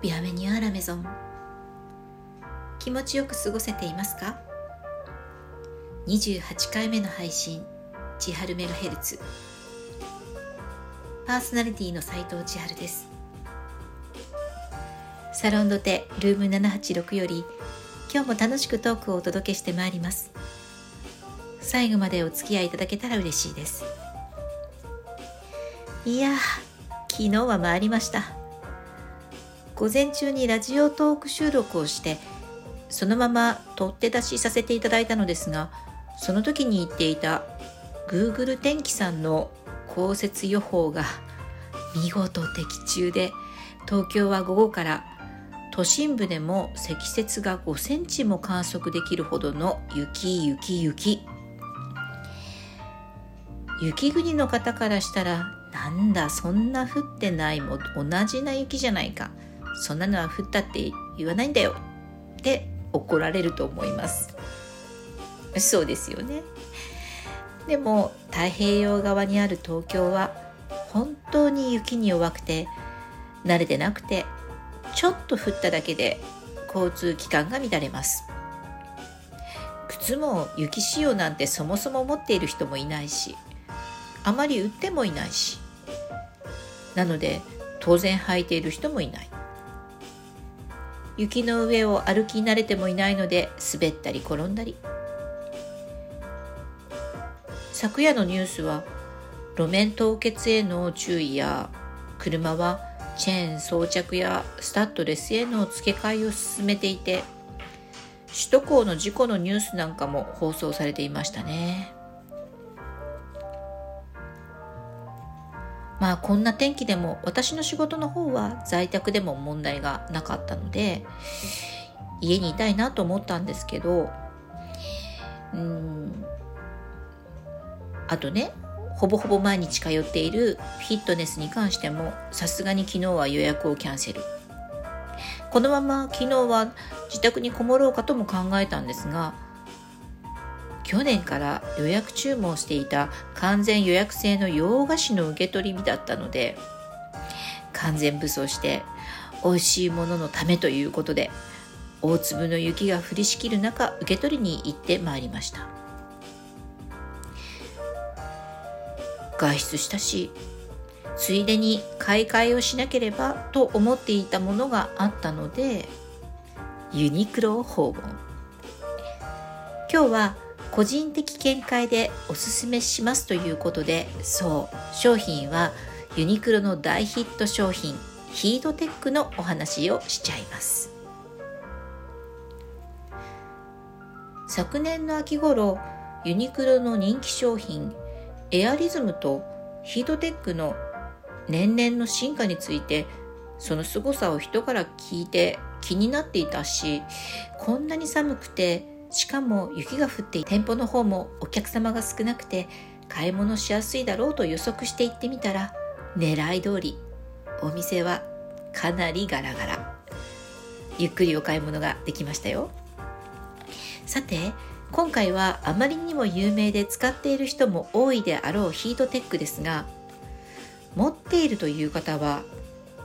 ビアメニュアラメゾン気持ちよく過ごせていますか？28回目の配信千春メガヘルツ。パーソナリティの斉藤千春です。サロンドテルーム786より今日も楽しくトークをお届けしてまいります。最後までお付き合いいただけたら嬉しいです。いや昨日は参りました。午前中にラジオトーク収録をしてそのまま取って出しさせていただいたのですがその時に言っていた Google 天気さんの降雪予報が見事的中で東京は午後から都心部でも積雪が5センチも観測できるほどの雪雪雪。雪国の方からしたらなんだそんな降ってないも同じな雪じゃないか。そんなのは降ったって言わないんだよ。って怒られると思います。そうですよね。でも太平洋側にある東京は本当に雪に弱くて慣れてなくてちょっと降っただけで交通機関が乱れます。靴も雪仕様なんてそもそも持っている人もいないしあまり売ってもいないし。なので当然履いている人もいない。雪の上を歩き慣れてもいないので滑ったり転んだり昨夜のニュースは路面凍結への注意や車はチェーン装着やスタッドレスへの付け替えを進めていて首都高の事故のニュースなんかも放送されていましたね。まあこんな天気でも私の仕事の方は在宅でも問題がなかったので家にいたいなと思ったんですけどうんあとねほぼほぼ毎日通っているフィットネスに関してもさすがに昨日は予約をキャンセル。このまま昨日は自宅にこもろうかとも考えたんですが去年から予約注文していた完全予約制の洋菓子の受け取り日だったので完全武装して美味しいもののためということで大粒の雪が降りしきる中受け取りに行ってまいりました。外出したしついでに買い替えをしなければと思っていたものがあったのでユニクロを訪問。今日は個人的見解でおすすめしますということでそう商品はユニクロの大ヒット商品ヒートテックのお話をしちゃいます。昨年の秋頃ユニクロの人気商品エアリズムとヒートテックの年々の進化についてその凄さを人から聞いて気になっていたしこんなに寒くてしかも雪が降って店舗の方もお客様が少なくて買い物しやすいだろうと予測して行ってみたら狙い通りお店はかなりガラガラ。ゆっくりお買い物ができましたよ。さて今回はあまりにも有名で使っている人も多いであろうヒートテックですが持っているという方は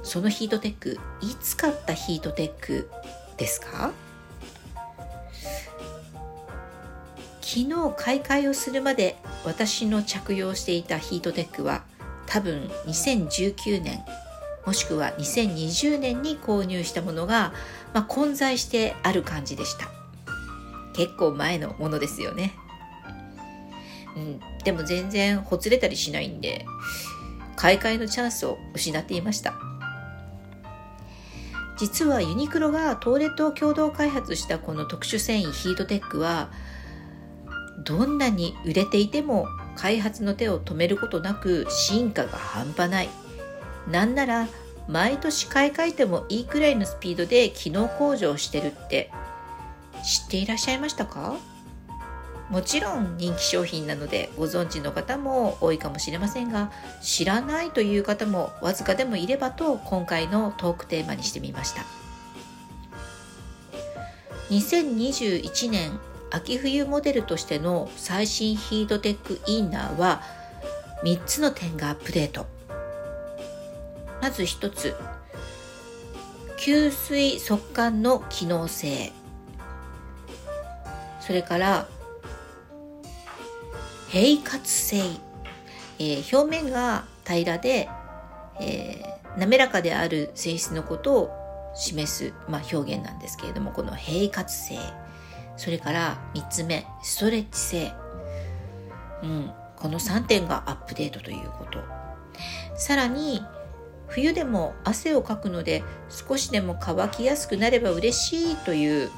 そのヒートテックいつ買ったヒートテックですか？昨日買い替えをするまで私の着用していたヒートテックは多分2019年もしくは2020年に購入したものが、まあ、混在してある感じでした。結構前のものですよね。うんでも全然ほつれたりしないんで買い替えのチャンスを失っていました。実はユニクロが東レと共同開発したこの特殊繊維ヒートテックはどんなに売れていても開発の手を止めることなく進化が半端ない。なんなら毎年買い替えてもいいくらいのスピードで機能向上してるって。知っていらっしゃいましたか？もちろん人気商品なのでご存知の方も多いかもしれませんが知らないという方もわずかでもいればと今回のトークテーマにしてみました。2021年秋冬モデルとしての最新ヒートテックインナーは3つの点がアップデート。まず1つ。吸水速乾の機能性。それから平滑性、えー、表面が平らで、えー、滑らかである性質のことを示す、まあ、表現なんですけれどもこの平滑性。それから3つ目ストレッチ性、うん、この3点がアップデートということ。さらに冬でも汗をかくので少しでも乾きやすくなれば嬉しいという、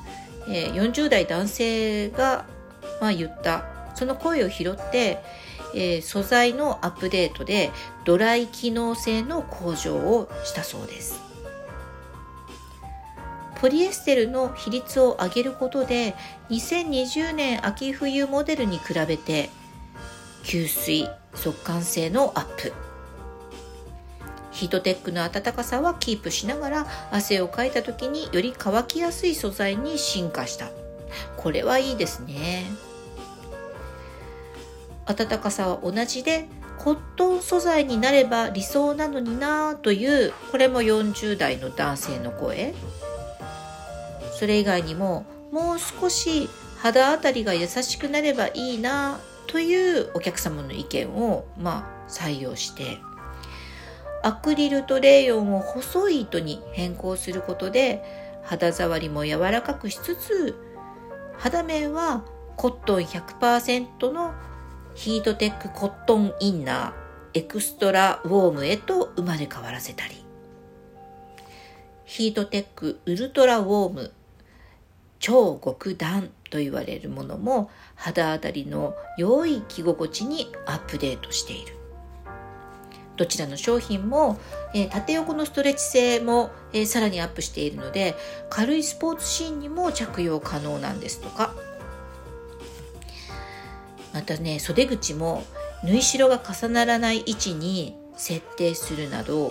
え、40代男性が、まあ、言った。その声を拾って、え、素材のアップデートでドライ機能性の向上をしたそうです。ポリエステルの比率を上げることで2020年秋冬モデルに比べて吸水速乾性のアップ。ヒートテックの暖かさはキープしながら汗をかいた時により乾きやすい素材に進化した。これはいいですね。暖かさは同じでコットン素材になれば理想なのになというこれも40代の男性の声。それ以外にももう少し肌あたりが優しくなればいいなというお客様の意見をまあ採用してアクリルとレーヨンを細い糸に変更することで肌触りも柔らかくしつつ肌面はコットン100%のヒートテックコットンインナーエクストラウォームへと生まれ変わらせたり。ヒートテックウルトラウォーム超極暖と言われるものも肌当たりの良い着心地にアップデートしている。どちらの商品も、えー、縦横のストレッチ性も、えー、さらにアップしているので軽いスポーツシーンにも着用可能なんですとか。またね袖口も縫い代が重ならない位置に設定するなど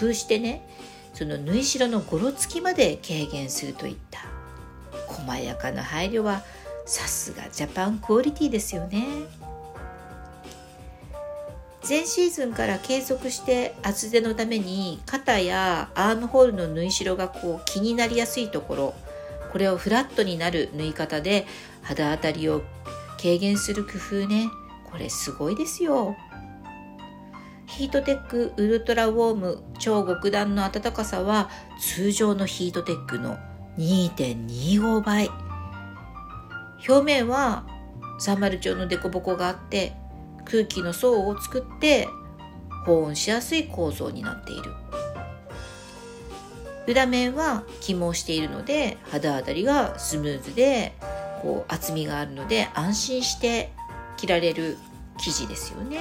工夫してねその縫い代のごろつきまで軽減するといった細やかな配慮はさすがジャパンクオリティですよね。前シーズンから継続して厚手のために肩やアームホールの縫い代がこう気になりやすいところこれをフラットになる縫い方で肌当たりを軽減する工夫ねこれすごいですよヒートテックウルトラウォーム超極暖の暖かさは通常のヒートテックの2.25倍。表面はサンマル調の凸凹があって空気の層を作って保温しやすい構造になっている。裏面は起毛しているので肌当たりがスムーズでこう厚みがあるので安心して着られる生地ですよね。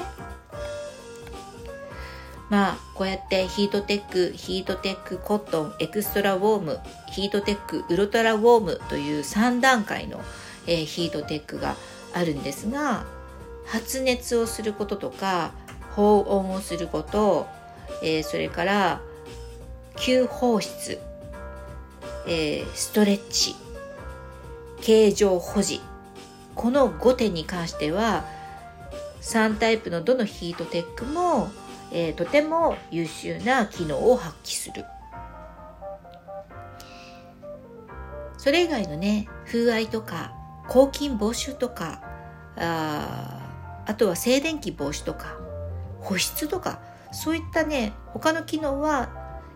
まあこうやってヒートテックヒートテックコットンエクストラウォームヒートテックウルトラウォームという3段階の、えー、ヒートテックがあるんですが発熱をすることとか保温をすること、えー、それから吸放湿、えー、ストレッチ形状保持この5点に関しては3タイプのどのヒートテックも、えー、とても優秀な機能を発揮する。それ以外のね風合いとか抗菌防臭とかああとは静電気防止とか保湿とかそういったね他の機能は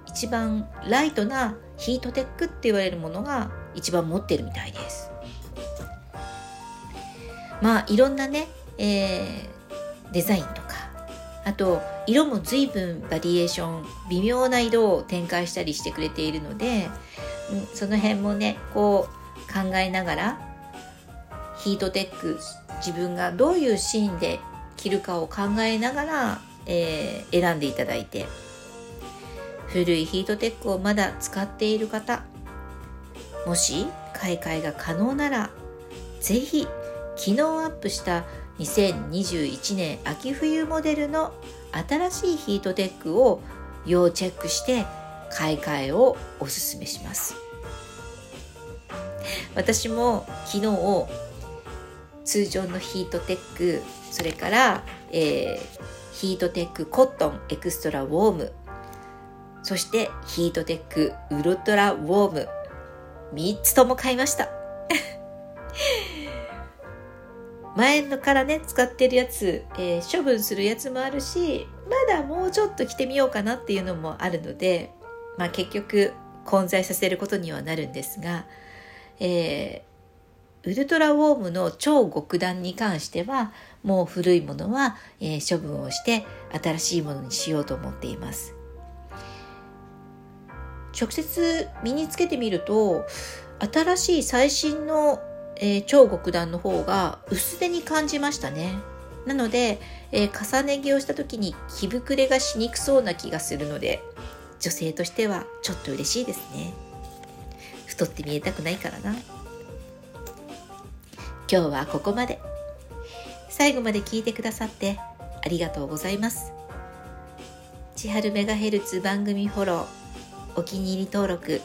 一番ライトなヒートテックって言われるものが一番持ってるみたいです。まあいろんなね、えー、デザインとかあと色も随分バリエーション微妙な色を展開したりしてくれているので、うん、その辺もねこう考えながらヒートテック自分がどういうシーンで着るかを考えながら、えー、選んでいただいて古いヒートテックをまだ使っている方もし買い替えが可能ならぜひ機能アップした2021年秋冬モデルの新しいヒートテックを要チェックして買い替えをおすすめします。私も昨日通常のヒートテックそれから、えー、ヒートテックコットンエクストラウォームそしてヒートテックウルトラウォーム3つとも買いました。前のからね使ってるやつ、えー、処分するやつもあるしまだもうちょっと着てみようかなっていうのもあるので、まあ、結局混在させることにはなるんですが、えー、ウルトラウォームの超極暖に関してはもう古いものは、えー、処分をして新しいものにしようと思っています。直接身につけてみると新しい最新の、えー、超極暖の方が薄手に感じましたね。なので、えー、重ね着をした時に着膨れがしにくそうな気がするので女性としてはちょっと嬉しいですね。太って見えたくないからな。今日はここまで。最後まで聞いてくださってありがとうございます。千春メガヘルツ番組フォローお気に入り登録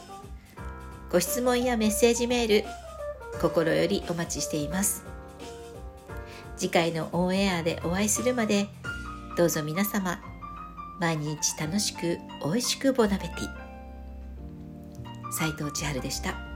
ご質問やメッセージメール心よりお待ちしています次回のオンエアでお会いするまでどうぞ皆様毎日楽しく美味しくボナベティ斉藤千春でした。